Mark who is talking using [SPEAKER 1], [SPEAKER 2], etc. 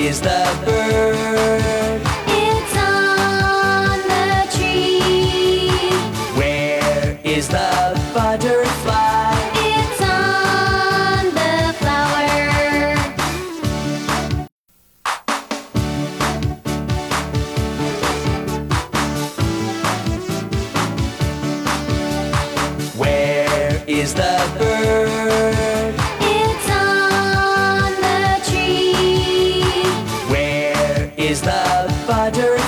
[SPEAKER 1] is the bird.
[SPEAKER 2] It's on the tree.
[SPEAKER 1] Where is the butterfly?
[SPEAKER 2] It's on the flower.
[SPEAKER 1] Where is the bird? spider